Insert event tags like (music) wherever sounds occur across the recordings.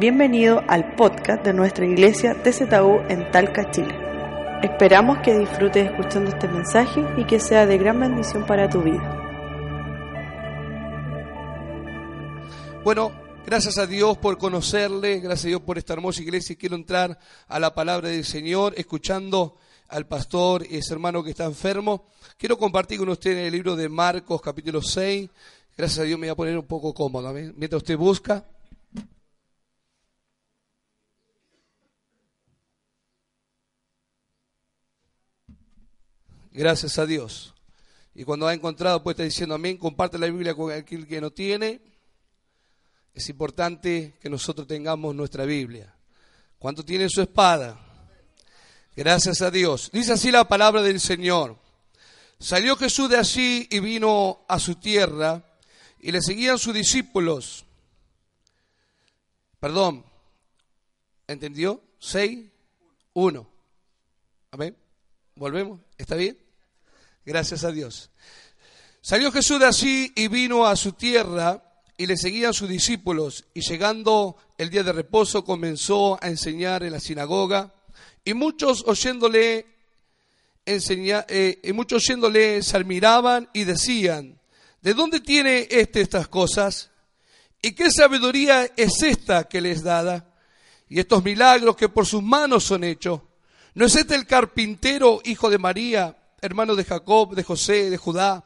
Bienvenido al podcast de nuestra iglesia TZU en Talca, Chile. Esperamos que disfrutes escuchando este mensaje y que sea de gran bendición para tu vida. Bueno, gracias a Dios por conocerle, gracias a Dios por esta hermosa iglesia. Quiero entrar a la palabra del Señor, escuchando al pastor y ese hermano que está enfermo. Quiero compartir con usted el libro de Marcos, capítulo 6. Gracias a Dios me voy a poner un poco cómodo, mientras usted busca. Gracias a Dios. Y cuando ha encontrado, pues está diciendo amén, comparte la Biblia con aquel que no tiene. Es importante que nosotros tengamos nuestra Biblia. ¿Cuánto tiene su espada? Gracias a Dios. Dice así la palabra del Señor. Salió Jesús de allí y vino a su tierra y le seguían sus discípulos. Perdón. ¿Entendió? Seis, uno. Amén. Volvemos. ¿Está bien? Gracias a Dios. Salió Jesús de allí y vino a su tierra y le seguían sus discípulos. Y llegando el día de reposo comenzó a enseñar en la sinagoga y muchos oyéndole enseñar, eh, y muchos oyéndole se admiraban y decían, ¿de dónde tiene este estas cosas? ¿Y qué sabiduría es esta que les dada? Y estos milagros que por sus manos son hechos. ¿No es este el carpintero, hijo de María, hermano de Jacob, de José, de Judá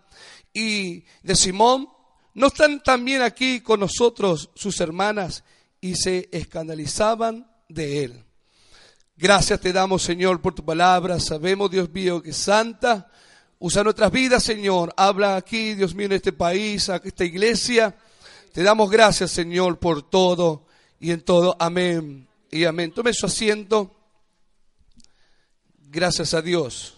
y de Simón? ¿No están también aquí con nosotros sus hermanas? Y se escandalizaban de él. Gracias te damos, Señor, por tu palabra. Sabemos, Dios mío, que santa. Usa nuestras vidas, Señor. Habla aquí, Dios mío, en este país, a esta iglesia. Te damos gracias, Señor, por todo y en todo. Amén y amén. Tome su asiento. Gracias a Dios.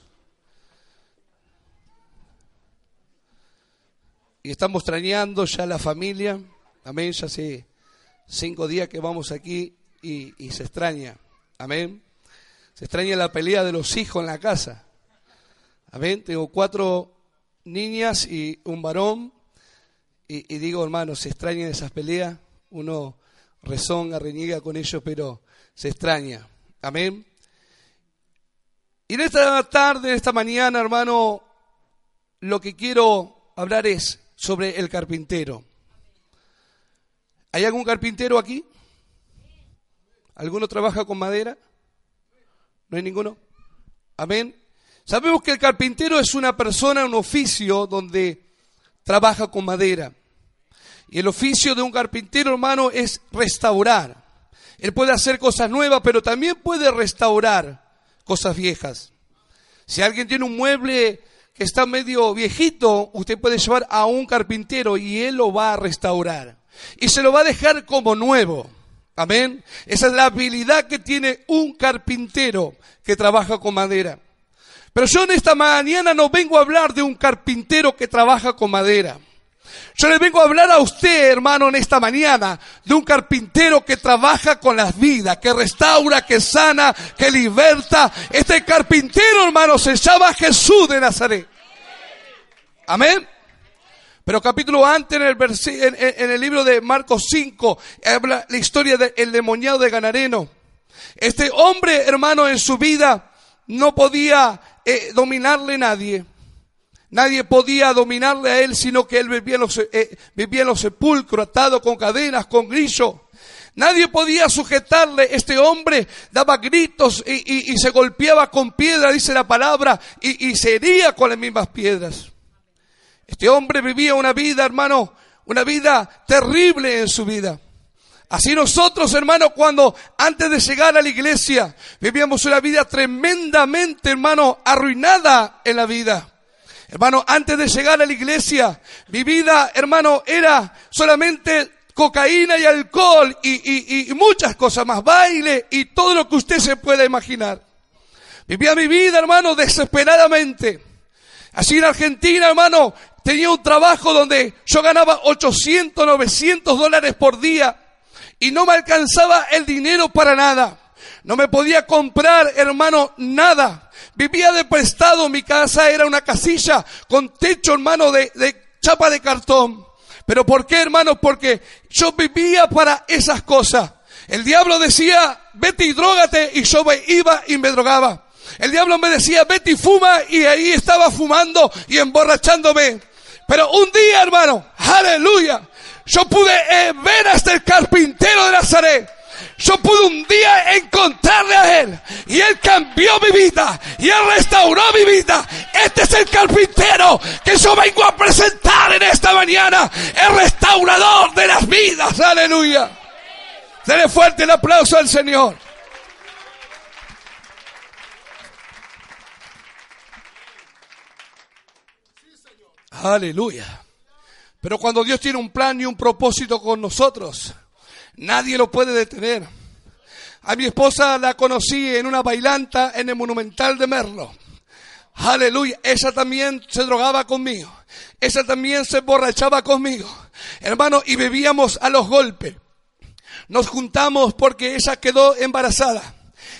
y estamos extrañando ya la familia. Amén. Ya hace cinco días que vamos aquí y, se extraña. Amén. Se extraña la pelea de los hijos en la casa. Amén. Tengo cuatro niñas y un varón. Y, digo, hermano, se extrañan esas peleas. Uno rezonga, reniega con ellos, pero se extraña. Amén. Y en esta tarde, esta mañana, hermano, lo que quiero hablar es sobre el carpintero. ¿Hay algún carpintero aquí? ¿Alguno trabaja con madera? ¿No hay ninguno? Amén. Sabemos que el carpintero es una persona, un oficio donde trabaja con madera. Y el oficio de un carpintero, hermano, es restaurar. Él puede hacer cosas nuevas, pero también puede restaurar cosas viejas. Si alguien tiene un mueble que está medio viejito, usted puede llevar a un carpintero y él lo va a restaurar. Y se lo va a dejar como nuevo. Amén. Esa es la habilidad que tiene un carpintero que trabaja con madera. Pero yo en esta mañana no vengo a hablar de un carpintero que trabaja con madera. Yo le vengo a hablar a usted, hermano, en esta mañana, de un carpintero que trabaja con las vidas, que restaura, que sana, que liberta. Este carpintero, hermano, se llama Jesús de Nazaret. Amén. Pero capítulo antes, en el, en, el libro de Marcos 5, habla la historia del demoniado de Ganareno. Este hombre, hermano, en su vida no podía eh, dominarle nadie. Nadie podía dominarle a él, sino que él vivía en los, eh, vivía en los sepulcros, atado con cadenas, con grillo. Nadie podía sujetarle. Este hombre daba gritos y, y, se golpeaba con piedra, dice la palabra, y, y se hería con las mismas piedras. Este hombre vivía una vida, hermano, una vida terrible en su vida. Así nosotros, hermano, cuando antes de llegar a la iglesia, vivíamos una vida tremendamente, hermano, arruinada en la vida. Hermano, antes de llegar a la iglesia, mi vida, hermano, era solamente cocaína y alcohol y, y, y muchas cosas más, baile y todo lo que usted se pueda imaginar. Vivía mi vida, hermano, desesperadamente. Así en Argentina, hermano, tenía un trabajo donde yo ganaba 800, 900 dólares por día y no me alcanzaba el dinero para nada. No me podía comprar, hermano, nada. Vivía de prestado, mi casa era una casilla con techo, hermano, de, de chapa de cartón. Pero ¿por qué, hermano? Porque yo vivía para esas cosas. El diablo decía, vete y drogate, y yo iba y me drogaba. El diablo me decía, vete y fuma, y ahí estaba fumando y emborrachándome. Pero un día, hermano, aleluya, yo pude eh, ver hasta el carpintero de Nazaret yo pude un día encontrarle a Él y Él cambió mi vida y Él restauró mi vida. Este es el carpintero que yo vengo a presentar en esta mañana, el restaurador de las vidas. Aleluya. Dele fuerte el aplauso al Señor. Aleluya. Pero cuando Dios tiene un plan y un propósito con nosotros, Nadie lo puede detener. A mi esposa la conocí en una bailanta en el Monumental de Merlo. Aleluya. Ella también se drogaba conmigo. Ella también se emborrachaba conmigo. Hermano, y bebíamos a los golpes. Nos juntamos porque ella quedó embarazada.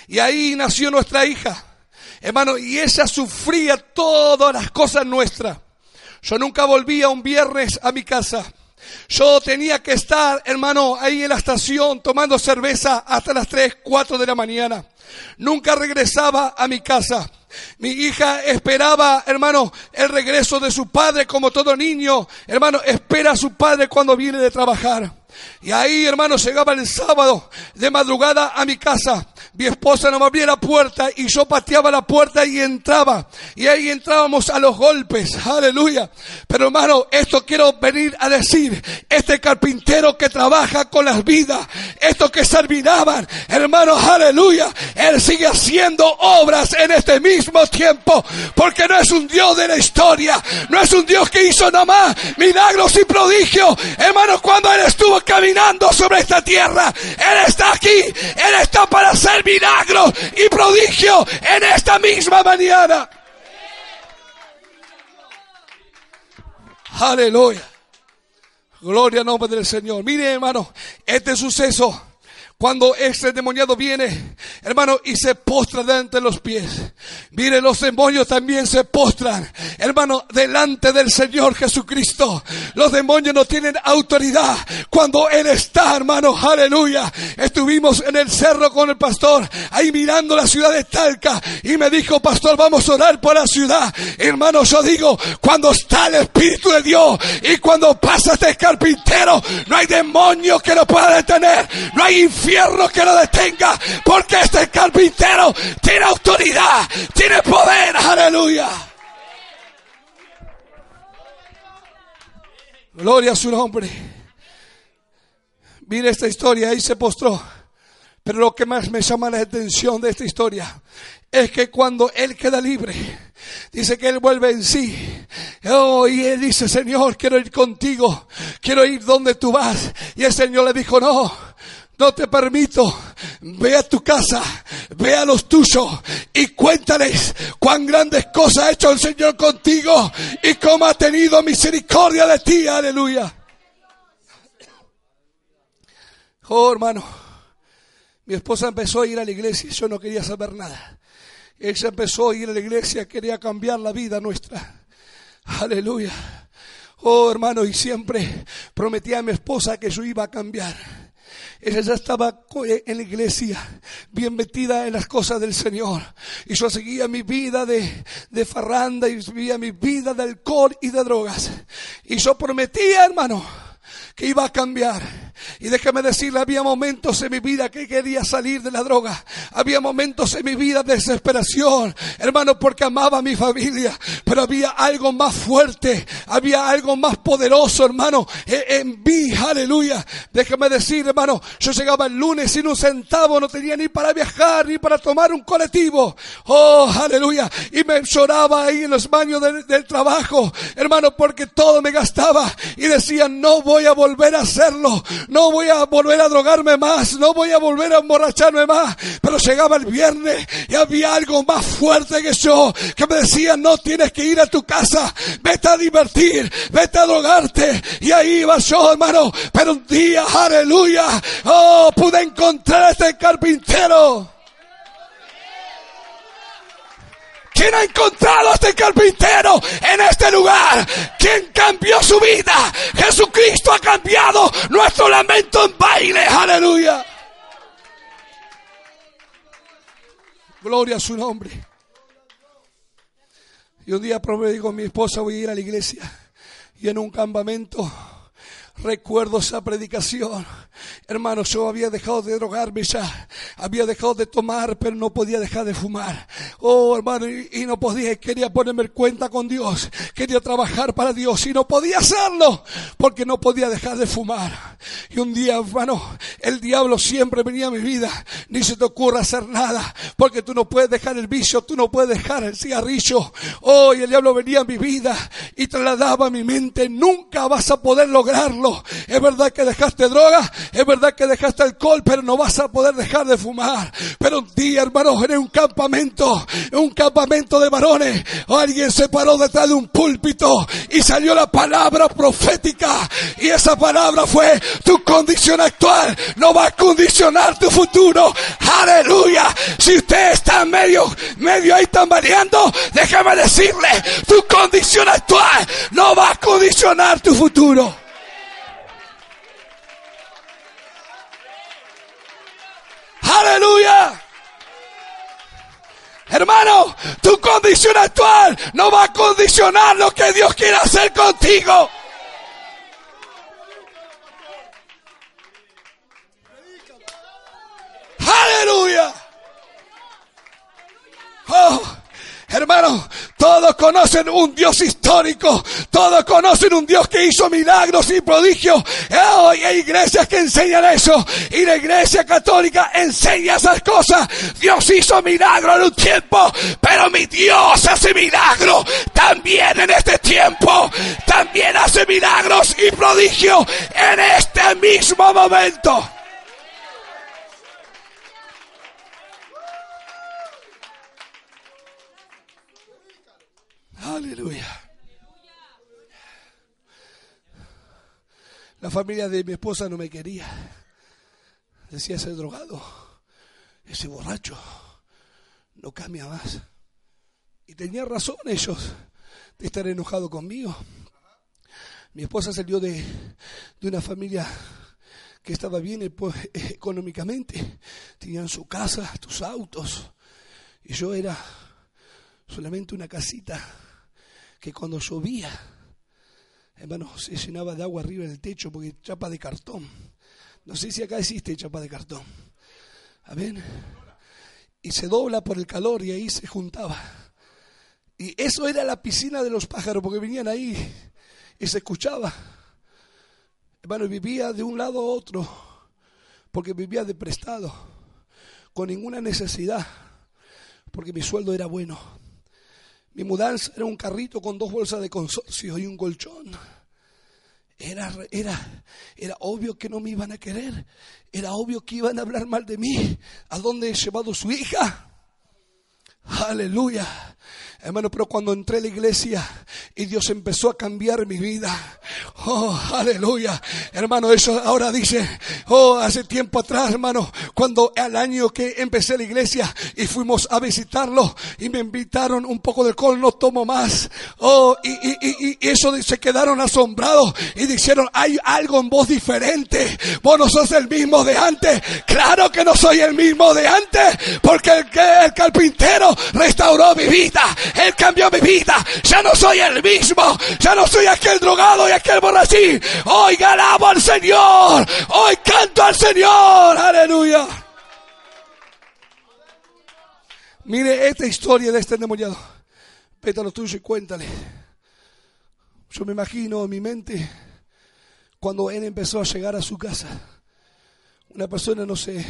Y ahí nació nuestra hija. Hermano, y ella sufría todas las cosas nuestras. Yo nunca volvía un viernes a mi casa. Yo tenía que estar, hermano, ahí en la estación tomando cerveza hasta las 3, 4 de la mañana. Nunca regresaba a mi casa. Mi hija esperaba, hermano, el regreso de su padre como todo niño. Hermano, espera a su padre cuando viene de trabajar. Y ahí, hermano, llegaba el sábado de madrugada a mi casa. Mi esposa no me abría la puerta y yo pateaba la puerta y entraba. Y ahí entrábamos a los golpes. Aleluya. Pero hermano, esto quiero venir a decir. Este carpintero que trabaja con las vidas. Estos que servían, hermano, aleluya. Él sigue haciendo obras en este mismo tiempo. Porque no es un Dios de la historia. No es un Dios que hizo nada más milagros y prodigios. Hermano, cuando Él estuvo caminando sobre esta tierra. Él está aquí. Él está para hacer milagros y prodigios en esta misma mañana. Aleluya. Gloria al nombre del Señor. Mire, hermano, este suceso cuando ese demoniado viene, hermano, y se postra delante de los pies. Mire, los demonios también se postran, hermano, delante del Señor Jesucristo. Los demonios no tienen autoridad cuando Él está, hermano, aleluya. Estuvimos en el cerro con el pastor, ahí mirando la ciudad de Talca, y me dijo, pastor, vamos a orar por la ciudad. Hermano, yo digo, cuando está el Espíritu de Dios y cuando pasa este carpintero, no hay demonio que lo pueda detener, no hay infierno infierno que lo detenga, porque este carpintero tiene autoridad, tiene poder, aleluya. Gloria a su nombre. Mire esta historia, ahí se postró. Pero lo que más me llama la atención de esta historia es que cuando él queda libre, dice que él vuelve en sí. Oh, y él dice, Señor, quiero ir contigo, quiero ir donde tú vas. Y el Señor le dijo, no, no te permito. Ve a tu casa, ve a los tuyos y cuéntales cuán grandes cosas ha hecho el Señor contigo y cómo ha tenido misericordia de ti. Aleluya. Oh, hermano, mi esposa empezó a ir a la iglesia y yo no quería saber nada. Ella empezó a ir a la iglesia, quería cambiar la vida nuestra. Aleluya. Oh, hermano, y siempre prometía a mi esposa que yo iba a cambiar. Ella ya estaba eh, en la iglesia, bien metida en las cosas del Señor. Y yo seguía mi vida de, de farranda y vivía mi vida de alcohol y de drogas. Y yo prometía, hermano, que iba a cambiar. Y déjame decirle, había momentos en mi vida que quería salir de la droga. Había momentos en mi vida de desesperación, hermano, porque amaba a mi familia. Pero había algo más fuerte, había algo más poderoso, hermano, en, mí, aleluya. Déjame decir, hermano, yo llegaba el lunes sin un centavo, no tenía ni para viajar, ni para tomar un colectivo. Oh, aleluya. Y me lloraba ahí en los baños del, del trabajo, hermano, porque todo me gastaba. Y decía, no voy a volver a hacerlo, no voy a volver a drogarme más, no voy a volver a emborracharme más. Pero llegaba el viernes y había algo más fuerte que yo, que me decía, no tienes que ir a tu casa, vete a divertir, vete a drogarte. Y ahí iba yo, hermano. Pero un día, aleluya, oh, pude encontrar a este carpintero. ¿Quién ha encontrado a este carpintero en este lugar? ¿Quién cambió su vida? Jesucristo ha cambiado nuestro lamento en baile. Aleluya. Gloria a su nombre. Y un día probé, digo, mi esposa voy a ir a la iglesia. Y en un campamento Recuerdo esa predicación. Hermano, yo había dejado de drogarme ya. Había dejado de tomar, pero no podía dejar de fumar. Oh, hermano, y, no podía. Quería ponerme cuenta con Dios. Quería trabajar para Dios y no podía hacerlo porque no podía dejar de fumar. Y un día, hermano, el diablo siempre venía a mi vida. Ni se te ocurra hacer nada porque tú no puedes dejar el vicio, tú no puedes dejar el cigarrillo. Oh, y el diablo venía a mi vida y trasladaba a mi mente. Nunca vas a poder lograrlo es verdad que dejaste droga, es verdad que dejaste alcohol, pero no vas a poder dejar de fumar. Pero un día, hermano, en un campamento, en un campamento de varones, alguien se paró detrás de un púlpito y salió la palabra profética. Y esa palabra fue, tu condición actual no va a condicionar tu futuro. Aleluya. Si usted está medio, medio ahí tambaleando, déjame decirle, tu condición actual no va a condicionar tu futuro. Aleluya. Hermano, tu condición actual no va a condicionar lo que Dios quiere hacer contigo. Aleluya. Oh. Hermano, todos conocen un Dios histórico. Todos conocen un Dios que hizo milagros y prodigios. Oh, hay iglesias que enseñan eso. Y la iglesia católica enseña esas cosas. Dios hizo milagros en un tiempo. Pero mi Dios hace milagros también en este tiempo. También hace milagros y prodigios en este mismo momento. Aleluya. La familia de mi esposa no me quería. Decía ese drogado, ese borracho, no cambia más. Y tenía razón ellos de estar enojados conmigo. Mi esposa salió de, de una familia que estaba bien (laughs) económicamente. Tenían su casa, tus autos. Y yo era solamente una casita que cuando llovía, hermano, se llenaba de agua arriba del techo porque chapa de cartón. No sé si acá existe chapa de cartón. Amén. Y se dobla por el calor y ahí se juntaba. Y eso era la piscina de los pájaros porque venían ahí y se escuchaba. Hermano, vivía de un lado a otro porque vivía de prestado, con ninguna necesidad, porque mi sueldo era bueno. Mi mudanza era un carrito con dos bolsas de consorcio y un colchón. Era, era, era obvio que no me iban a querer. Era obvio que iban a hablar mal de mí. ¿A dónde he llevado su hija? Aleluya. Hermano, pero cuando entré a la iglesia y Dios empezó a cambiar mi vida. Oh, aleluya. Hermano, eso ahora dice, oh, hace tiempo atrás, hermano, cuando al año que empecé la iglesia y fuimos a visitarlo y me invitaron un poco de alcohol, no tomo más. Oh, y, y, y, y eso se quedaron asombrados y dijeron, hay algo en vos diferente. Vos no sos el mismo de antes. Claro que no soy el mismo de antes, porque el, el carpintero restauró mi vida Él cambió mi vida. Ya no soy el mismo. Ya no soy aquel drogado y aquel borrachín. Hoy alabo al Señor. Hoy canto al Señor. Aleluya. Mire esta historia de este endemoniado. Vete a lo tuyo y cuéntale. Yo me imagino en mi mente cuando él empezó a llegar a su casa. Una persona no se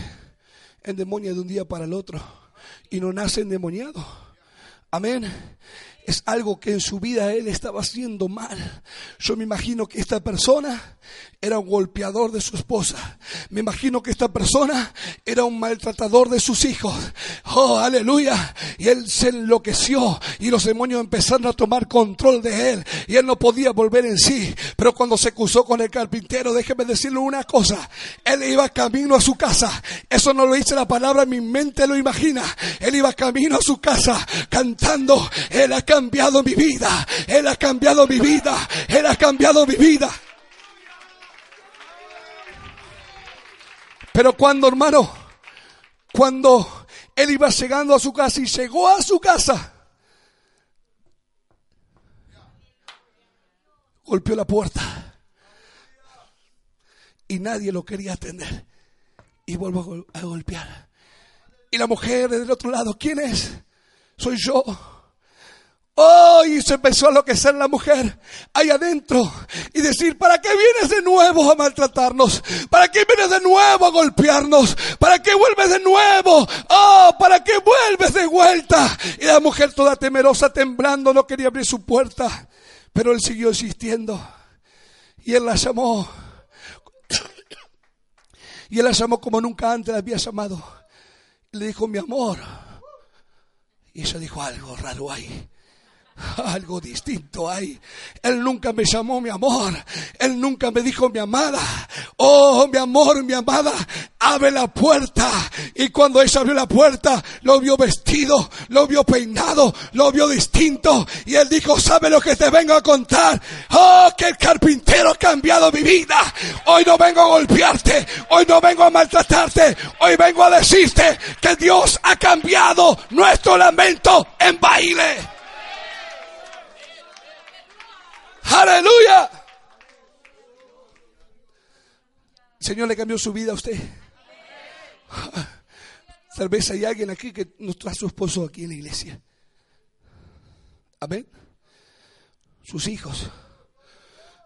endemonia de un día para el otro y no nace endemoniado. Amén es algo que en su vida él estaba haciendo mal. Yo me imagino que esta persona era un golpeador de su esposa. Me imagino que esta persona era un maltratador de sus hijos. Oh, aleluya. Y él se enloqueció y los demonios empezaron a tomar control de él y él no podía volver en sí. Pero cuando se cruzó con el carpintero, déjeme decirle una cosa. Él iba camino a su casa. Eso no lo dice la palabra, mi mente lo imagina. Él iba camino a su casa cantando. Él acá cambiado mi vida. Él ha cambiado mi vida. Él ha cambiado mi vida. Pero cuando, hermano, cuando él iba llegando a su casa y llegó a su casa, golpeó la puerta y nadie lo quería atender. Y vuelvo a golpear. Y la mujer del otro lado, ¿quién es? Soy yo. Oh, y se empezó a enloquecer la mujer ahí adentro y decir, ¿para qué vienes de nuevo a maltratarnos? ¿Para qué vienes de nuevo a golpearnos? ¿Para qué vuelves de nuevo? Oh, ¿para qué vuelves de vuelta? Y la mujer toda temerosa, temblando, no quería abrir su puerta, pero él siguió insistiendo y él la llamó. Y él la llamó como nunca antes la había llamado. le dijo, mi amor. Y ella dijo algo raro ahí. Algo distinto hay. Él nunca me llamó mi amor. Él nunca me dijo mi amada. Oh, mi amor, mi amada, abre la puerta. Y cuando ella abrió la puerta, lo vio vestido, lo vio peinado, lo vio distinto. Y él dijo, ¿sabe lo que te vengo a contar? Oh, que el carpintero ha cambiado mi vida. Hoy no vengo a golpearte. Hoy no vengo a maltratarte. Hoy vengo a decirte que Dios ha cambiado nuestro lamento en baile. Aleluya. Señor le cambió su vida a usted. Tal vez hay alguien aquí que no trae a su esposo aquí en la iglesia. Amén. Sus hijos.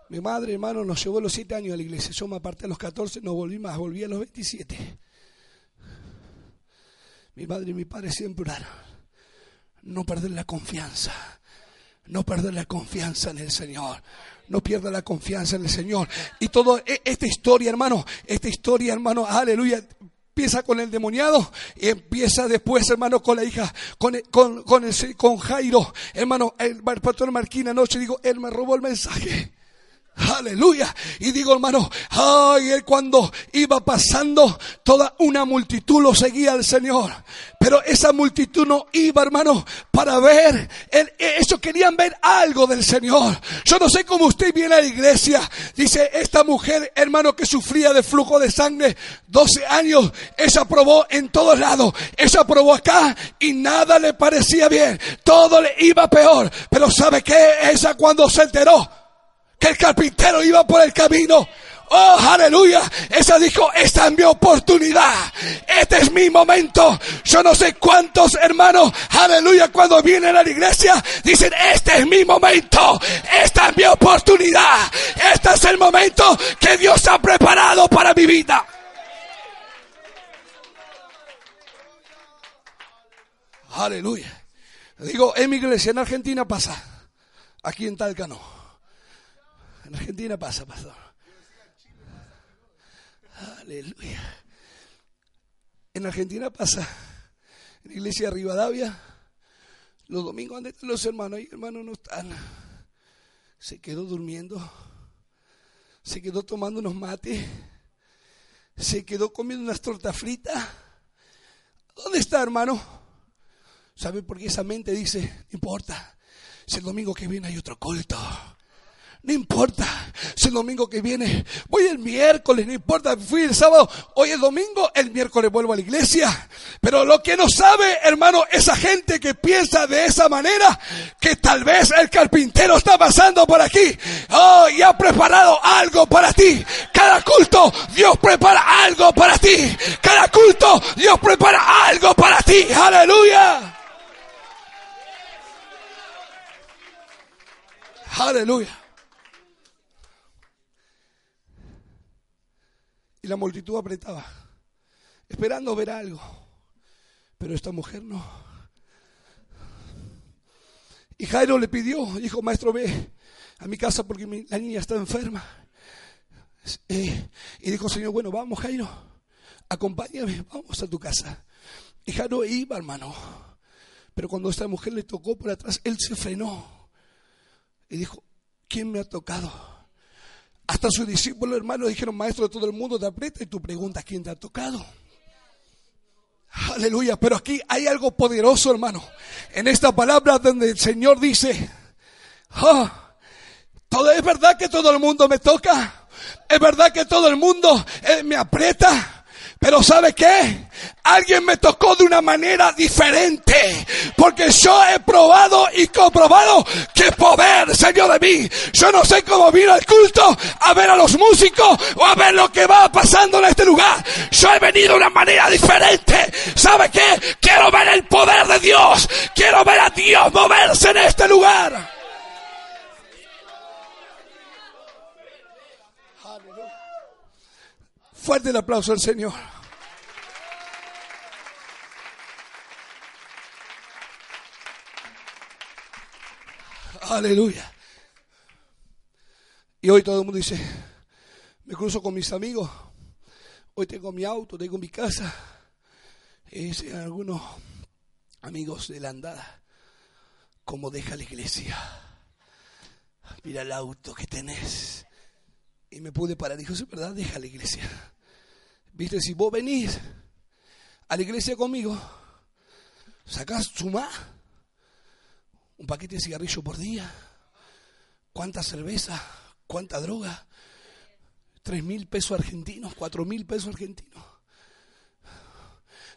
Mi madre, hermano, nos llevó los siete años a la iglesia. Yo me aparté a los 14, no volví más, volví a los 27. Mi madre y mi padre siempre oraron. No perder la confianza no perder la confianza en el Señor. No pierda la confianza en el Señor. Y toda e, esta historia, hermano, esta historia, hermano, aleluya, empieza con el demoniado y empieza después, hermano, con la hija, con, con, con, el, con Jairo. Hermano, el pastor Marquina anoche digo, él me robó el mensaje. Aleluya. Y digo, hermano, ay, él cuando iba pasando, toda una multitud lo seguía al Señor. Pero esa multitud no iba, hermano, para ver. Ellos querían ver algo del Señor. Yo no sé cómo usted viene a la iglesia. Dice, esta mujer, hermano, que sufría de flujo de sangre 12 años. Ella probó en todos lados. Ella probó acá y nada le parecía bien. Todo le iba peor. Pero ¿sabe qué? Ella cuando se enteró que el carpintero iba por el camino. Oh, aleluya. Esa dijo, esta es mi oportunidad. Este es mi momento. Yo no sé cuántos hermanos, aleluya, cuando vienen a la iglesia, dicen, este es mi momento. Esta es mi oportunidad. Este es el momento que Dios ha preparado para mi vida. Aleluya. Digo, en mi iglesia en Argentina pasa. Aquí en Talca no. En Argentina pasa, pastor. Aleluya. En Argentina pasa. En la iglesia de Rivadavia, los domingos donde los hermanos, ahí hermanos no están. Se quedó durmiendo. Se quedó tomando unos mates. Se quedó comiendo unas tortas fritas. ¿Dónde está, hermano? ¿Sabe por qué esa mente dice, no importa? Si el domingo que viene hay otro culto. No importa si el domingo que viene voy el miércoles, no importa, fui el sábado, hoy es domingo, el miércoles vuelvo a la iglesia. Pero lo que no sabe, hermano, esa gente que piensa de esa manera, que tal vez el carpintero está pasando por aquí, oh, y ha preparado algo para ti. Cada culto, Dios prepara algo para ti. Cada culto, Dios prepara algo para ti. Aleluya. Aleluya. Y la multitud apretaba, esperando ver algo. Pero esta mujer no. Y Jairo le pidió, dijo, maestro, ve a mi casa porque la niña está enferma. Eh, y dijo, Señor, bueno, vamos, Jairo, acompáñame, vamos a tu casa. Y Jairo iba, hermano. Pero cuando esta mujer le tocó por atrás, él se frenó. Y dijo, ¿quién me ha tocado? Hasta sus discípulos hermanos dijeron, maestro de todo el mundo te aprieta y tú preguntas quién te ha tocado. Aleluya, pero aquí hay algo poderoso hermano. En esta palabra donde el Señor dice, oh, todo es verdad que todo el mundo me toca. Es verdad que todo el mundo eh, me aprieta. Pero ¿sabe qué? Alguien me tocó de una manera diferente. Porque yo he probado y comprobado que poder salió de mí. Yo no sé cómo vino al culto a ver a los músicos o a ver lo que va pasando en este lugar. Yo he venido de una manera diferente. ¿Sabe qué? Quiero ver el poder de Dios. Quiero ver a Dios moverse en este lugar. Fuerte el aplauso al Señor. Aleluya. Y hoy todo el mundo dice, me cruzo con mis amigos, hoy tengo mi auto, tengo mi casa. Y dicen algunos amigos de la andada, ¿cómo deja la iglesia? Mira el auto que tenés. Y me pude parar. Dijo, es verdad, deja la iglesia. Viste, si vos venís a la iglesia conmigo, sacás suma un paquete de cigarrillo por día, cuánta cerveza, cuánta droga, tres mil pesos argentinos, cuatro mil pesos argentinos,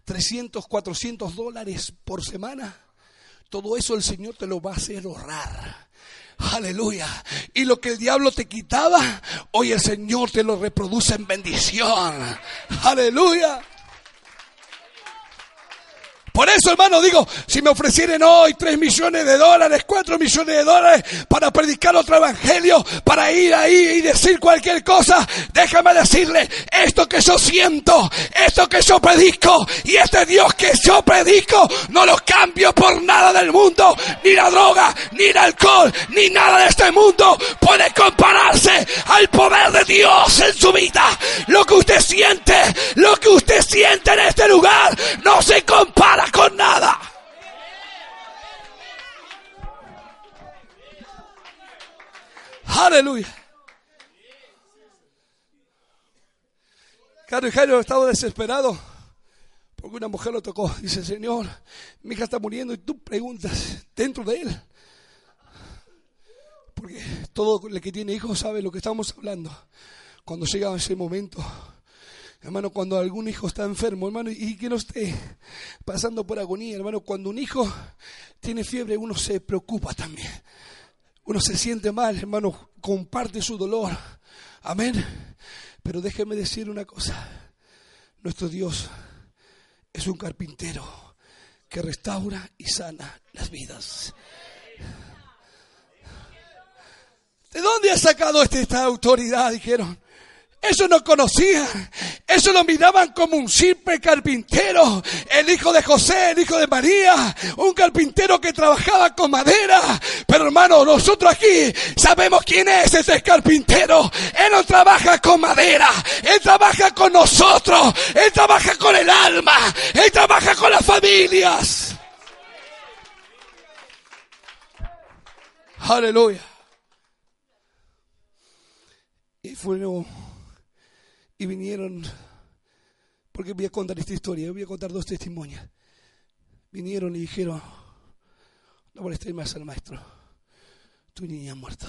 300, 400 dólares por semana. Todo eso el Señor te lo va a hacer ahorrar. Aleluya. Y lo que el diablo te quitaba, hoy el Señor te lo reproduce en bendición. Aleluya. Por eso, hermano, digo, si me ofrecieren hoy tres millones de dólares, cuatro millones de dólares para predicar otro evangelio, para ir ahí y decir cualquier cosa, déjame decirle, esto que yo siento, esto que yo predico y este Dios que yo predico, no lo cambio por nada del mundo, ni la droga, ni el alcohol, ni nada de este mundo puede compararse al poder de Dios en su vida. Lo que usted siente, lo que usted siente en este lugar, no se compara con nada. Aleluya. Carlos Jairo estaba desesperado porque una mujer lo tocó. Dice, Señor, mi hija está muriendo y tú preguntas dentro de él. Porque todo el que tiene hijos sabe lo que estamos hablando. Cuando llega ese momento, Hermano, cuando algún hijo está enfermo, hermano, y que no esté pasando por agonía, hermano, cuando un hijo tiene fiebre, uno se preocupa también. Uno se siente mal, hermano, comparte su dolor. Amén. Pero déjeme decir una cosa. Nuestro Dios es un carpintero que restaura y sana las vidas. ¿De dónde ha sacado esta autoridad? Dijeron. Eso no conocían. Eso lo miraban como un simple carpintero. El hijo de José, el hijo de María. Un carpintero que trabajaba con madera. Pero hermano, nosotros aquí sabemos quién es ese carpintero. Él no trabaja con madera. Él trabaja con nosotros. Él trabaja con el alma. Él trabaja con las familias. Aleluya. Y fue y vinieron, porque voy a contar esta historia, voy a contar dos testimonios. Vinieron y dijeron, no molestéis más al maestro, tu niña ha muerto.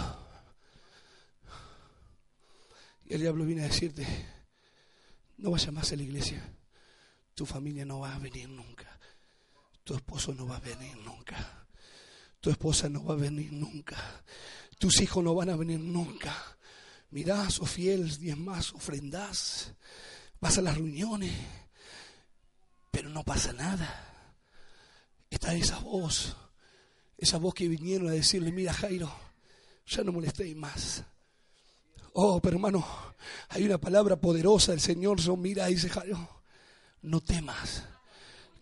Y el diablo viene a decirte, no vayas más a la iglesia, tu familia no va a venir nunca, tu esposo no va a venir nunca, tu esposa no va a venir nunca, tus hijos no van a venir nunca. Mirás, sos fiel, más, ofrendás, vas a las reuniones, pero no pasa nada. Está esa voz, esa voz que vinieron a decirle, mira Jairo, ya no molestéis más. Oh, pero hermano, hay una palabra poderosa del Señor, son mira, dice Jairo, no temas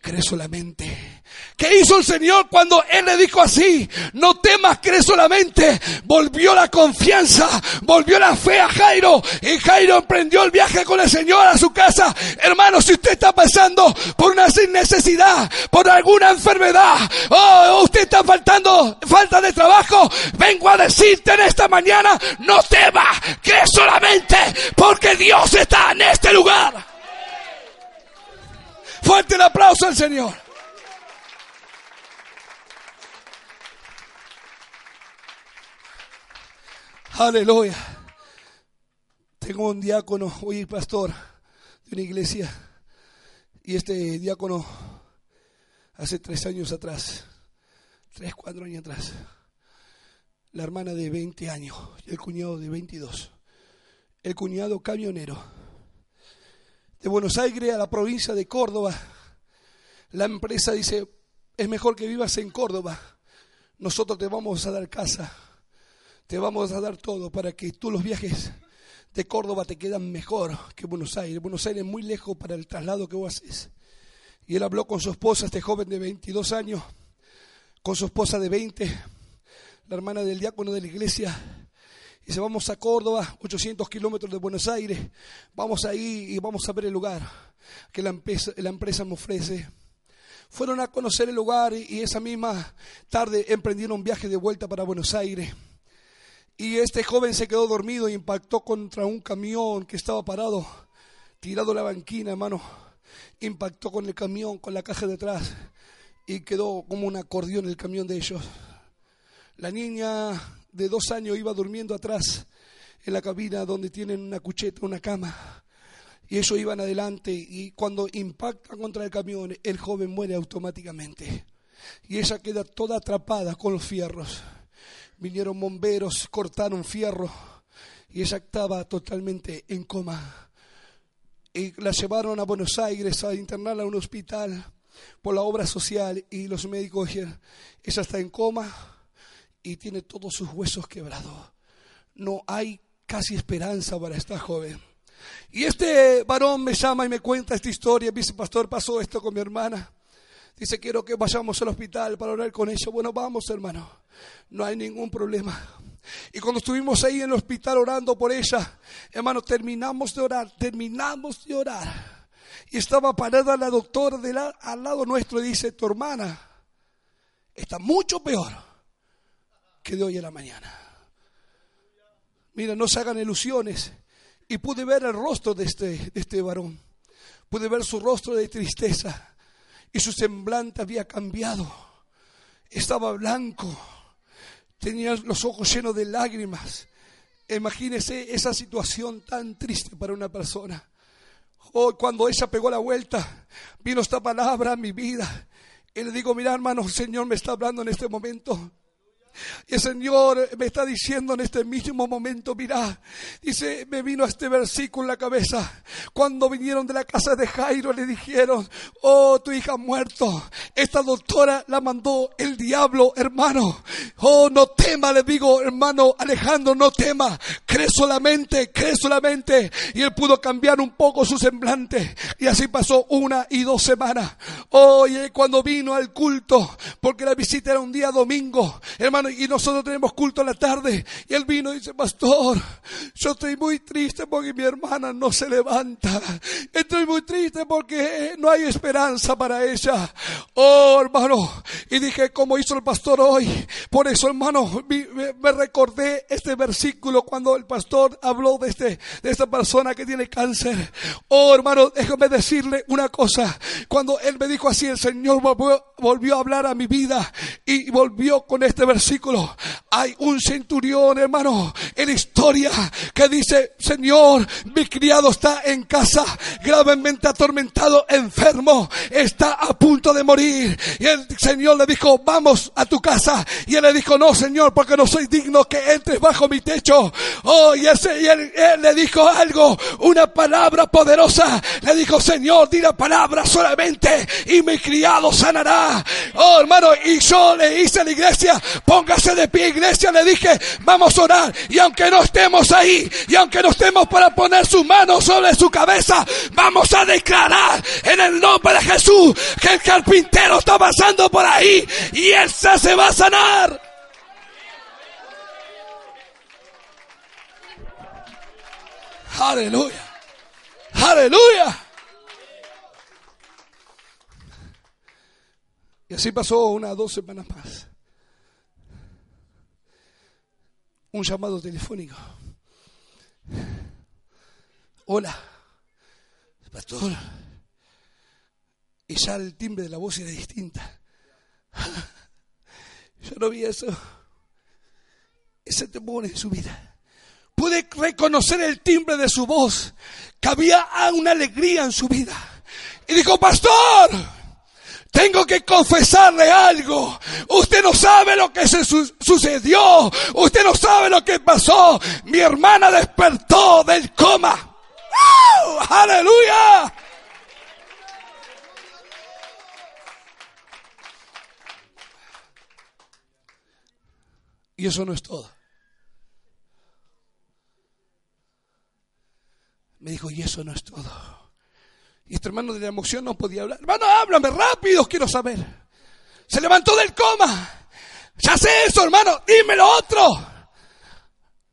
cree solamente. ¿Qué hizo el Señor cuando Él le dijo así? No temas, cree solamente. Volvió la confianza, volvió la fe a Jairo. Y Jairo emprendió el viaje con el Señor a su casa. Hermano, si usted está pasando por una necesidad, por alguna enfermedad, o oh, usted está faltando, falta de trabajo, vengo a decirte en esta mañana, no temas, cree solamente, porque Dios está en este lugar. Fuerte el aplauso al Señor. Aleluya. Tengo un diácono, hoy pastor de una iglesia, y este diácono hace tres años atrás, tres, cuatro años atrás, la hermana de 20 años y el cuñado de 22, el cuñado camionero de Buenos Aires a la provincia de Córdoba. La empresa dice, es mejor que vivas en Córdoba. Nosotros te vamos a dar casa, te vamos a dar todo para que tú los viajes de Córdoba te quedan mejor que Buenos Aires. Buenos Aires es muy lejos para el traslado que vos haces. Y él habló con su esposa, este joven de 22 años, con su esposa de 20, la hermana del diácono de la iglesia, Dice, vamos a Córdoba, 800 kilómetros de Buenos Aires, vamos ahí y vamos a ver el lugar que la empresa, la empresa me ofrece. Fueron a conocer el lugar y, esa misma tarde emprendieron un viaje de vuelta para Buenos Aires. Y este joven se quedó dormido e impactó contra un camión que estaba parado, tirado la banquina, hermano. Impactó con el camión, con la caja detrás y quedó como un acordeón el camión de ellos. La niña de dos años iba durmiendo atrás en la cabina donde tienen una cucheta, una cama. Y ellos iban adelante y cuando impactan contra el camión, el joven muere automáticamente. Y ella queda toda atrapada con los fierros. Vinieron bomberos, cortaron fierro y ella estaba totalmente en coma. Y la llevaron a Buenos Aires a internarla a un hospital por la obra social y los médicos dijeron, ella está en coma, y tiene todos sus huesos quebrados. No hay casi esperanza para esta joven. Y este varón me llama y me cuenta esta historia. Dice, pastor, pasó esto con mi hermana. Dice, quiero que vayamos al hospital para orar con ella. Bueno, vamos, hermano. No hay ningún problema. Y cuando estuvimos ahí en el hospital orando por ella, hermano, terminamos de orar, terminamos de orar. Y estaba parada la doctora al lado nuestro y dice, tu hermana está mucho peor que de hoy a la mañana. Mira, no se hagan ilusiones. Y pude ver el rostro de este, de este varón. Pude ver su rostro de tristeza. Y su semblante había cambiado. Estaba blanco. Tenía los ojos llenos de lágrimas. Imagínese esa situación tan triste para una persona. Hoy cuando ella pegó la vuelta, vino esta palabra a mi vida. Y le digo, mira hermano, el Señor me está hablando en este momento. Y el Señor me está diciendo en este mismo momento, mira, dice, me vino este versículo en la cabeza. Cuando vinieron de la casa de Jairo le dijeron, oh, tu hija ha muerto. Esta doctora la mandó el diablo, hermano. Oh, no tema, le digo, hermano Alejandro, no tema. Cree solamente, cree solamente. Y él pudo cambiar un poco su semblante. Y así pasó una y dos semanas. Y cuando vino al culto, porque la visita era un día domingo, hermano, y nosotros tenemos culto a la tarde. Y él vino y dice, pastor, yo estoy muy triste porque mi hermana no se levanta. Estoy muy triste porque no hay esperanza para ella. Oh, hermano. Y dije, como hizo el pastor hoy. Por eso, hermano, me, recordé este versículo cuando el pastor habló de, este, de esta persona que tiene cáncer. Oh, hermano, déjame decirle una cosa. Cuando él me dijo así, el Señor volvió, volvió a hablar a mi vida y volvió con este versículo hay un centurión, hermano, en historia que dice, Señor, mi criado está en casa, gravemente atormentado, enfermo, está a punto de morir. Y el Señor le dijo, vamos a tu casa. Y él le dijo, no, Señor, porque no soy digno que entres bajo mi techo. Oh, y, y él, le dijo algo, una palabra poderosa. Le dijo, Señor, di la palabra solamente y mi criado sanará. Oh, hermano, y yo le hice a la iglesia, póngase de pie, iglesia, le dije, vamos a orar. Y aunque no estemos ahí, y aunque no estemos para poner sus manos sobre su cabeza, vamos a declarar en el nombre de Jesús que el carpintero está pasando por ahí y él se va a sanar. Aleluya. Aleluya. Y así pasó unas dos semanas más. Un llamado telefónico. Hola, pastor. Y ya el timbre de la voz era distinta. (laughs) Yo no vi eso. Ese temor en su vida. Pude reconocer el timbre de su voz, que había una alegría en su vida. Y dijo, pastor, tengo que confesarle algo. Usted no sabe lo que se sucedió. Usted no sabe lo que pasó. Mi hermana despertó del coma. ¡Aleluya! Y eso no es todo. Me dijo, y eso no es todo. Y este hermano de la emoción no podía hablar. Hermano, háblame rápido, quiero saber. Se levantó del coma. Ya sé eso, hermano, dime lo otro.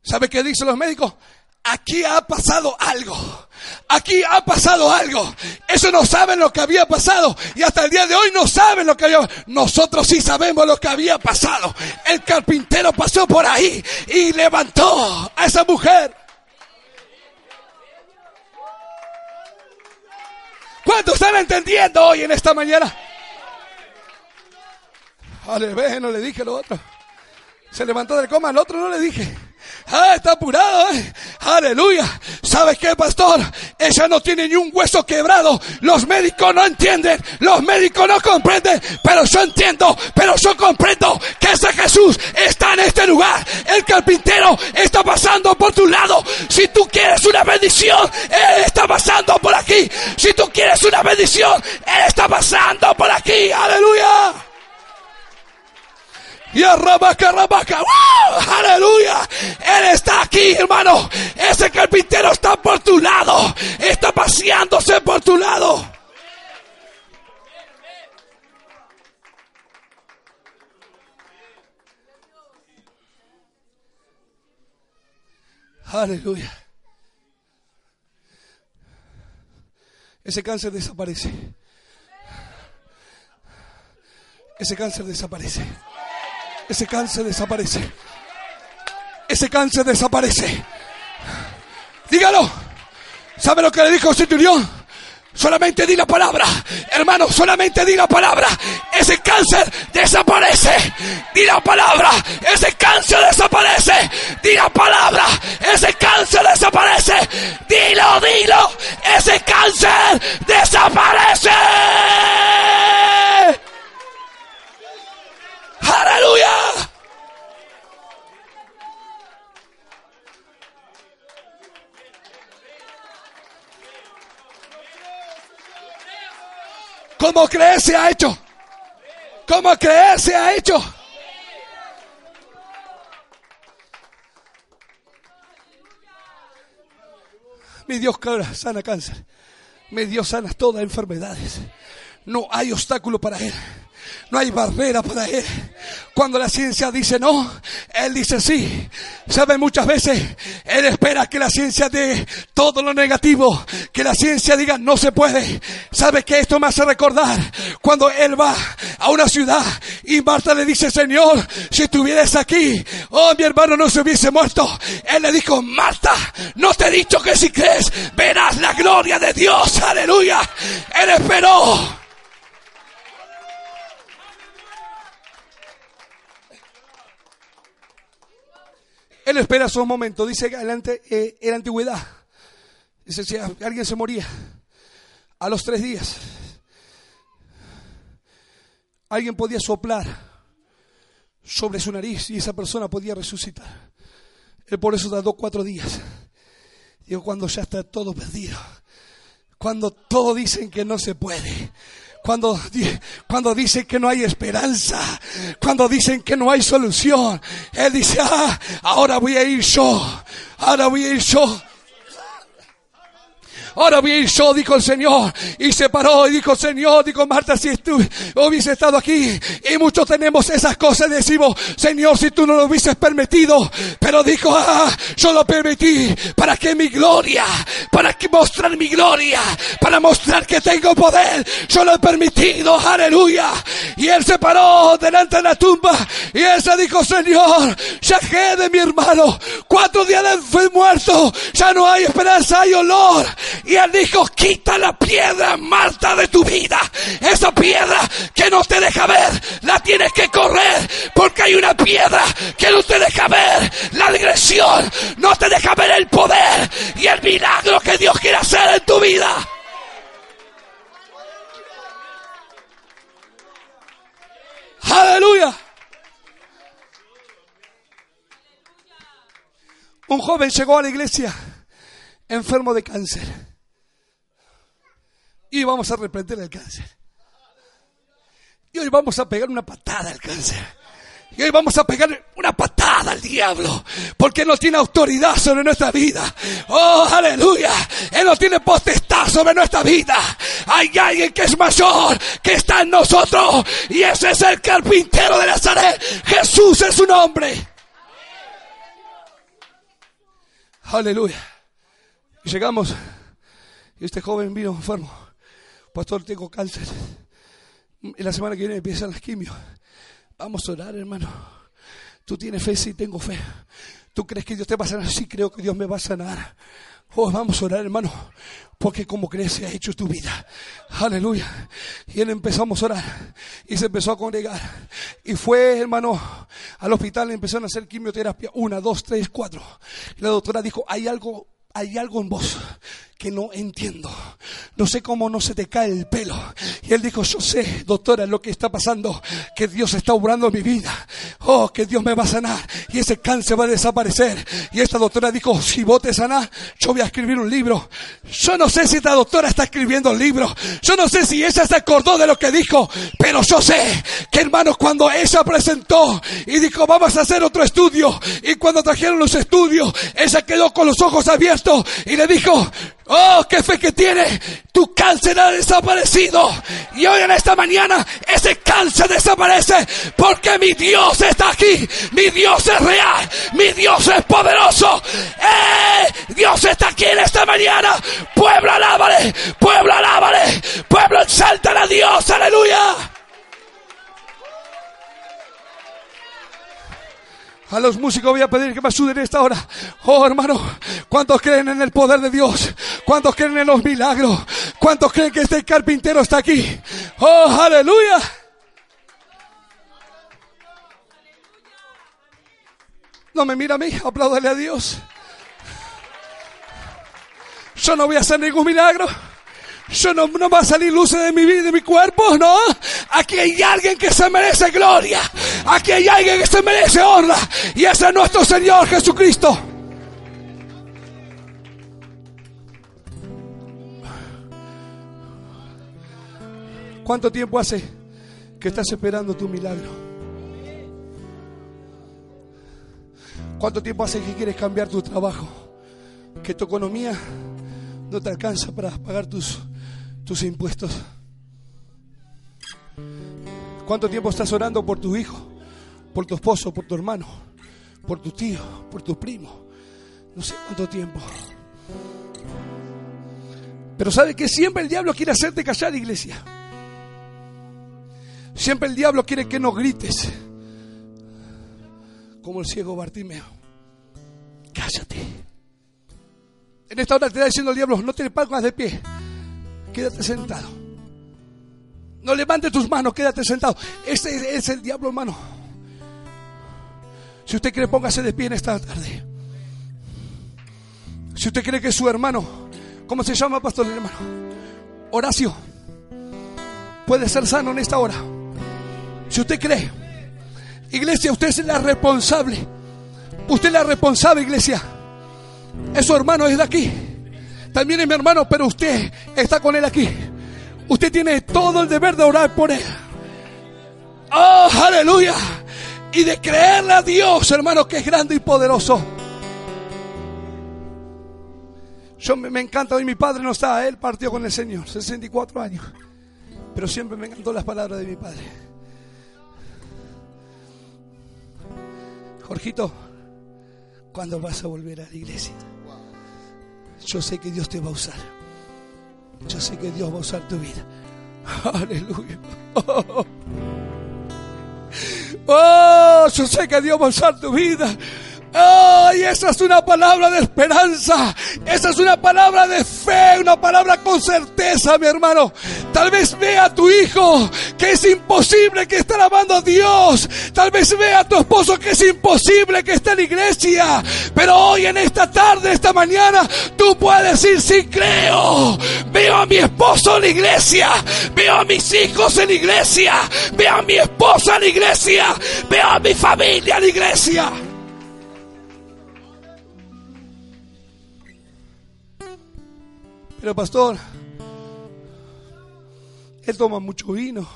¿Sabe qué dicen los médicos? Aquí ha pasado algo. Aquí ha pasado algo. Eso no saben lo que había pasado. Y hasta el día de hoy no saben lo que había Nosotros sí sabemos lo que había pasado. El carpintero pasó por ahí y levantó a esa mujer. ¿Cuántos están entendiendo hoy en esta mañana? Ale, no le dije lo otro. Se levantó del coma, al otro no le dije. Ah, está apurado, ¿eh? Aleluya. ¿Sabes qué, pastor? Ella no tiene ni un hueso quebrado. Los médicos no entienden. Los médicos no comprenden. Pero yo entiendo. Pero yo comprendo que ese Jesús está en este lugar. El carpintero está pasando por tu lado. Si tú quieres una bendición, Él está pasando por Él está pasando por aquí. Aleluya. Y arrabaca, rabaca. Aleluya. Él está aquí, hermano. Ese carpintero está por tu lado. Está paseándose por tu lado. Aleluya. Ese cáncer desaparece. Ese cáncer desaparece. Ese cáncer desaparece. Ese cáncer desaparece. Dígalo. ¿Sabe lo que le dijo el? Solamente di la palabra. Hermano, solamente di la palabra. Ese cáncer desaparece. Di la palabra. Ese cáncer desaparece. Di la palabra. Ese cáncer desaparece. Dilo, dilo. Ese cáncer desaparece. Aleluya. ¿Cómo creer se ha hecho? ¿Cómo creer se ha hecho? Mi Dios sana cáncer. Mi Dios sana todas enfermedades. No hay obstáculo para Él. No hay barrera para Él. Cuando la ciencia dice no, Él dice sí. ¿Sabe? Muchas veces Él espera que la ciencia dé todo lo negativo. Que la ciencia diga no se puede. ¿Sabe que esto me hace recordar? Cuando Él va a una ciudad y Marta le dice, Señor, si estuvieras aquí, oh mi hermano no se hubiese muerto. Él le dijo, Marta, no te he dicho que si crees verás la gloria de Dios. Aleluya. Él esperó Él espera su momento. Dice que adelante, eh, en la antigüedad, dice, si alguien se moría a los tres días, alguien podía soplar sobre su nariz y esa persona podía resucitar. Él por eso tardó cuatro días. Digo, cuando ya está todo perdido, cuando todos dicen que no se puede, cuando, cuando dicen que no hay esperanza, cuando dicen que no hay solución, Él dice, ah, ahora voy a ir yo, ahora voy a ir yo. Ahora bien, yo, dijo el Señor, y se paró y dijo, Señor, dijo Marta, si tú hubiese estado aquí, y muchos tenemos esas cosas, decimos, Señor, si tú no lo hubieses permitido, pero dijo, ah, yo lo permití para que mi gloria, para que mostrar mi gloria, para mostrar que tengo poder, yo lo he permitido, aleluya. Y él se paró delante de la tumba, y él se dijo, Señor, ya de mi hermano, cuatro días de muerto, ya no hay esperanza, hay olor. Y él dijo, quita la piedra, Marta, de tu vida. Esa piedra que no te deja ver, la tienes que correr. Porque hay una piedra que no te deja ver la agresión, no te deja ver el poder y el milagro que Dios quiere hacer en tu vida. Aleluya. Un joven llegó a la iglesia enfermo de cáncer y vamos a reprender el cáncer. Y hoy vamos a pegar una patada al cáncer. Y hoy vamos a pegar una patada al diablo, porque Él no tiene autoridad sobre nuestra vida. Oh, aleluya. Él no tiene potestad sobre nuestra vida. Hay alguien que es mayor, que está en nosotros, y ese es el carpintero de Nazaret. Jesús es su nombre. Aleluya. Y llegamos, y este joven vino enfermo pastor, tengo cáncer. Y la semana que viene empiezan las quimios. Vamos a orar, hermano. Tú tienes fe, sí, tengo fe. ¿Tú crees que Dios te va a sanar? Sí, creo que Dios me va a sanar. Oh, vamos a orar, hermano, porque como crees se ha hecho tu vida. Aleluya. Y él empezamos a orar y se empezó a congregar. Y fue, hermano, al hospital, empezaron a hacer quimioterapia. Una, dos, tres, cuatro. Y la doctora dijo, hay algo, hay algo en vos que no entiendo. No sé cómo no se te cae el pelo. Y él dijo, yo sé, doctora, lo que está pasando, que Dios está obrando mi vida. Oh, que Dios me va a sanar y ese cáncer va a desaparecer. Y esta doctora dijo, si vos te sanás, yo voy a escribir un libro. Yo no sé si esta doctora está escribiendo un libro. Yo no sé si ella se acordó de lo que dijo, pero yo sé que hermanos, cuando ella presentó y dijo, vamos a hacer otro estudio. Y cuando trajeron los estudios, ella quedó con los ojos abiertos y le dijo, Oh, qué fe que tiene. Tu cáncer ha desaparecido. Y hoy en esta mañana ese cáncer desaparece porque mi Dios está aquí. Mi Dios es real. Mi Dios es poderoso. ¡Eh! Dios está aquí en esta mañana. Pueblo alábale. Pueblo alábale. Pueblo exalta a Dios. Aleluya. A los músicos voy a pedir que me ayuden en esta hora. Oh, hermano, ¿cuántos creen en el poder de Dios? ¿Cuántos creen en los milagros? ¿Cuántos creen que este carpintero está aquí? Oh, aleluya. No me mira a mí, apláudale a Dios. Yo no voy a hacer ningún milagro. Yo no, no va a salir luces de mi vida, de mi cuerpo, no. Aquí hay alguien que se merece gloria. Aquí hay alguien que se merece honra. Y ese es nuestro Señor Jesucristo. ¿Cuánto tiempo hace que estás esperando tu milagro? ¿Cuánto tiempo hace que quieres cambiar tu trabajo? Que tu economía no te alcanza para pagar tus tus impuestos? ¿Cuánto tiempo estás orando por tu hijo, por tu esposo, por tu hermano, por tu tío, por tu primo? No sé cuánto tiempo. Pero sabe que siempre el diablo quiere hacerte callar, iglesia. Siempre el diablo quiere que no grites. Como el ciego Bartimeo. Cállate. En esta hora te está diciendo el diablo, no te pongas de pie quédate sentado. No levantes tus manos, quédate sentado. Ese es el diablo, hermano. Si usted cree, póngase de pie en esta tarde. Si usted cree que su hermano, ¿cómo se llama, pastor, hermano? Horacio, puede ser sano en esta hora. Si usted cree, iglesia, usted es la responsable. Usted es la responsable, iglesia. Es su hermano, es de aquí. También es mi hermano, pero usted está con él aquí. Usted tiene todo el deber de orar por él. Oh, aleluya. Y de creerle a Dios, hermano, que es grande y poderoso. Yo me, me encanta, hoy mi padre no está, él partió con el Señor, 64 años. Pero siempre me encantó las palabras de mi padre. Jorgito, ¿cuándo vas a volver a la iglesia? Yo sé que Dios te va a usar. Yo sé que Dios va a usar tu vida. Aleluya. Oh, yo sé que Dios va a usar tu vida. ¡Ay! esa es una palabra de esperanza. Esa es una palabra de fe, una palabra con certeza, mi hermano. Tal vez vea a tu hijo que es imposible que esté amando a Dios. Tal vez vea a tu esposo que es imposible que esté en la iglesia. Pero hoy, en esta tarde, esta mañana, tú puedes decir: Sí, creo. Veo a mi esposo en la iglesia. Veo a mis hijos en la iglesia. Veo a mi esposa en la iglesia. Veo a mi familia en la iglesia. Pero pastor, él toma mucho vino.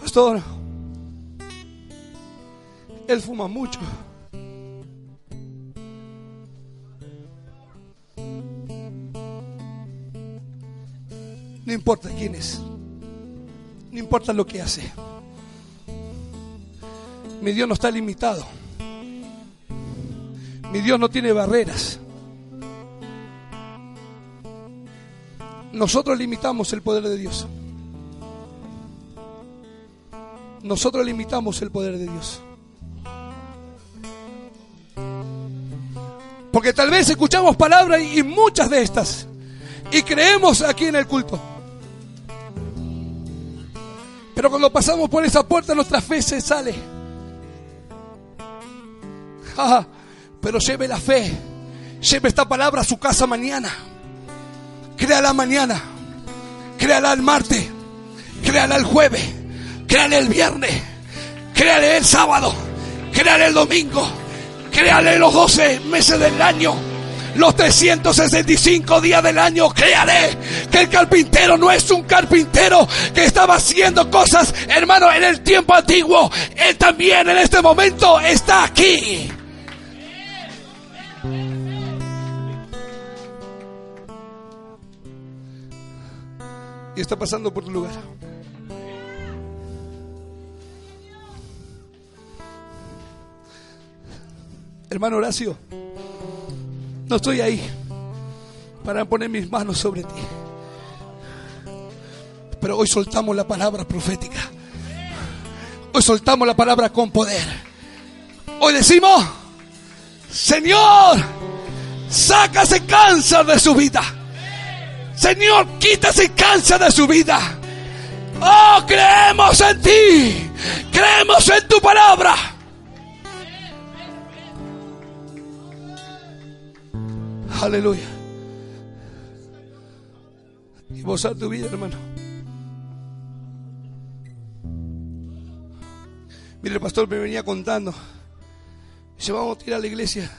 Pastor, él fuma mucho. No importa quién es, no importa lo que hace. Mi Dios no está limitado. Mi Dios no tiene barreras. Nosotros limitamos el poder de Dios. Nosotros limitamos el poder de Dios. Porque tal vez escuchamos palabras y muchas de estas y creemos aquí en el culto. Pero cuando pasamos por esa puerta nuestra fe se sale. Pero lleve la fe, lleve esta palabra a su casa mañana. Créala mañana, créala el martes, créala el jueves, créala el viernes, créale el sábado, créale el domingo, créale los 12 meses del año los 365 días del año, créale que el carpintero no es un carpintero que estaba haciendo cosas, hermano, en el tiempo antiguo. Él también en este momento está aquí. Está pasando por tu lugar. Hermano Horacio, no estoy ahí para poner mis manos sobre ti. Pero hoy soltamos la palabra profética. Hoy soltamos la palabra con poder. Hoy decimos, Señor, saca ese cáncer de su vida. Señor, quita ese cáncer de su vida. Oh, creemos en ti. Creemos en tu palabra. Aleluya. Y a tu vida, hermano. Mire, el pastor me venía contando. Dice, vamos a tirar a la iglesia.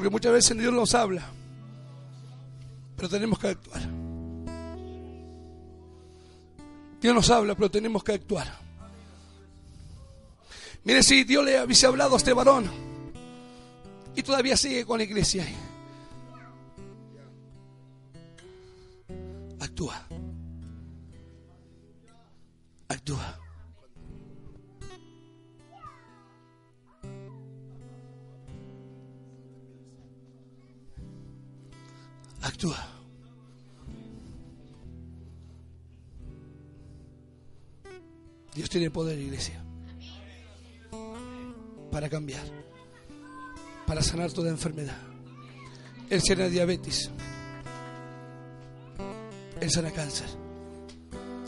Porque muchas veces Dios nos habla, pero tenemos que actuar. Dios nos habla, pero tenemos que actuar. Mire si Dios le hubiese hablado a este varón y todavía sigue con la iglesia. Actúa. Actúa. Actúa. Dios tiene poder, iglesia, para cambiar, para sanar toda enfermedad, Él sana diabetes. Él sana cáncer.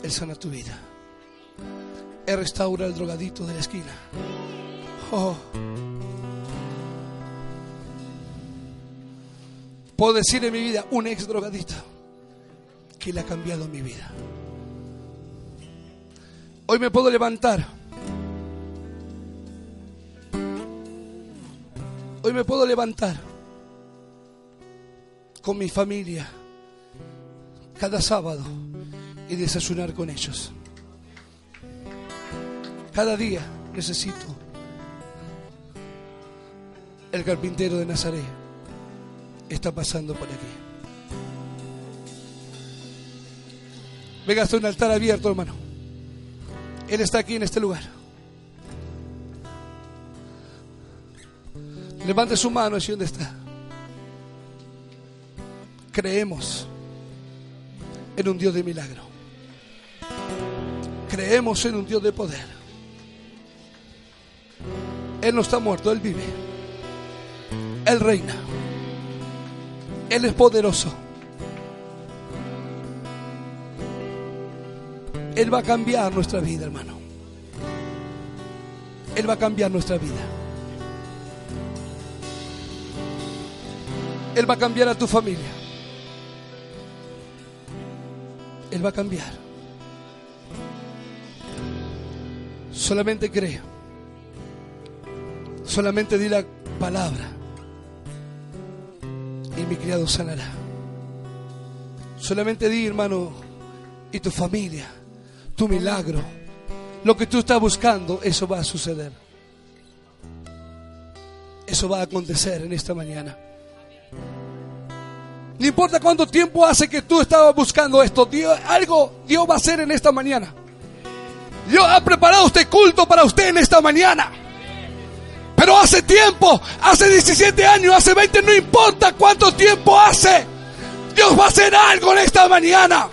Él sana tu vida. Él restaura el drogadito de la esquina. Oh. Puedo decir en mi vida un ex drogadito que le ha cambiado mi vida. Hoy me puedo levantar. Hoy me puedo levantar con mi familia cada sábado y desayunar con ellos. Cada día necesito el carpintero de Nazaret. Está pasando por aquí. Venga hasta un altar abierto, hermano. Él está aquí en este lugar. Levante su mano así donde está. Creemos en un Dios de milagro. Creemos en un Dios de poder. Él no está muerto, Él vive. Él reina. Él es poderoso. Él va a cambiar nuestra vida, hermano. Él va a cambiar nuestra vida. Él va a cambiar a tu familia. Él va a cambiar. Solamente cree. Solamente di la palabra. Mi criado sanará. Solamente di, hermano, y tu familia, tu milagro, lo que tú estás buscando, eso va a suceder. Eso va a acontecer en esta mañana. No importa cuánto tiempo hace que tú estabas buscando esto, Dios, algo Dios va a hacer en esta mañana. Dios ha preparado este culto para usted en esta mañana. Pero hace tiempo, hace 17 años, hace 20, no importa cuánto tiempo hace. Dios va a hacer algo en esta mañana.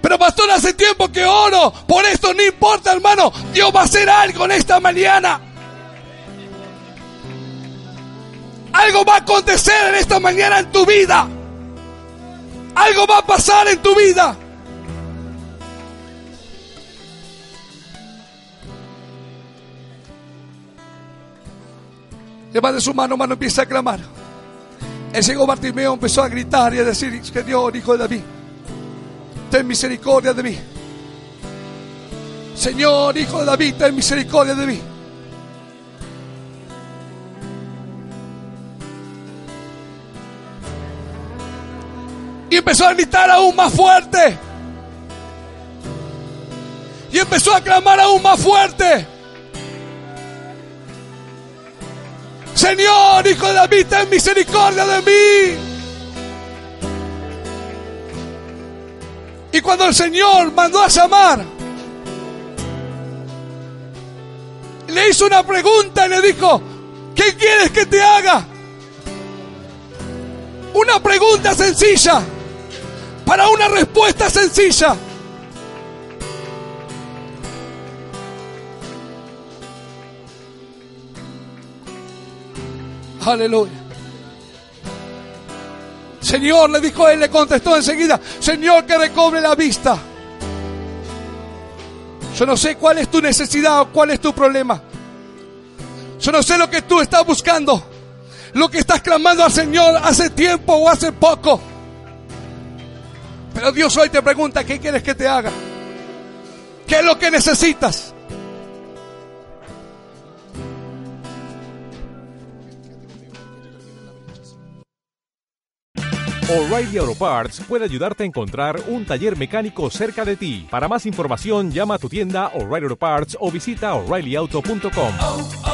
Pero pastor, hace tiempo que oro. Por esto no importa, hermano. Dios va a hacer algo en esta mañana. Algo va a acontecer en esta mañana en tu vida. Algo va a pasar en tu vida. Levante su mano, mano, empieza a clamar. El ciego Bartimeo empezó a gritar y a decir, Dios, hijo de David, ten misericordia de mí. Señor, hijo de David, ten misericordia de mí. Y empezó a gritar aún más fuerte. Y empezó a clamar aún más fuerte. Señor, hijo de David, ten misericordia de mí. Y cuando el Señor mandó a llamar, le hizo una pregunta y le dijo, ¿qué quieres que te haga? Una pregunta sencilla para una respuesta sencilla. Aleluya. Señor, le dijo él, le contestó enseguida, Señor, que recobre la vista. Yo no sé cuál es tu necesidad o cuál es tu problema. Yo no sé lo que tú estás buscando, lo que estás clamando al Señor hace tiempo o hace poco. Pero Dios hoy te pregunta, ¿qué quieres que te haga? ¿Qué es lo que necesitas? O'Reilly Auto Parts puede ayudarte a encontrar un taller mecánico cerca de ti. Para más información, llama a tu tienda O'Reilly Auto Parts o visita oreillyauto.com. Oh,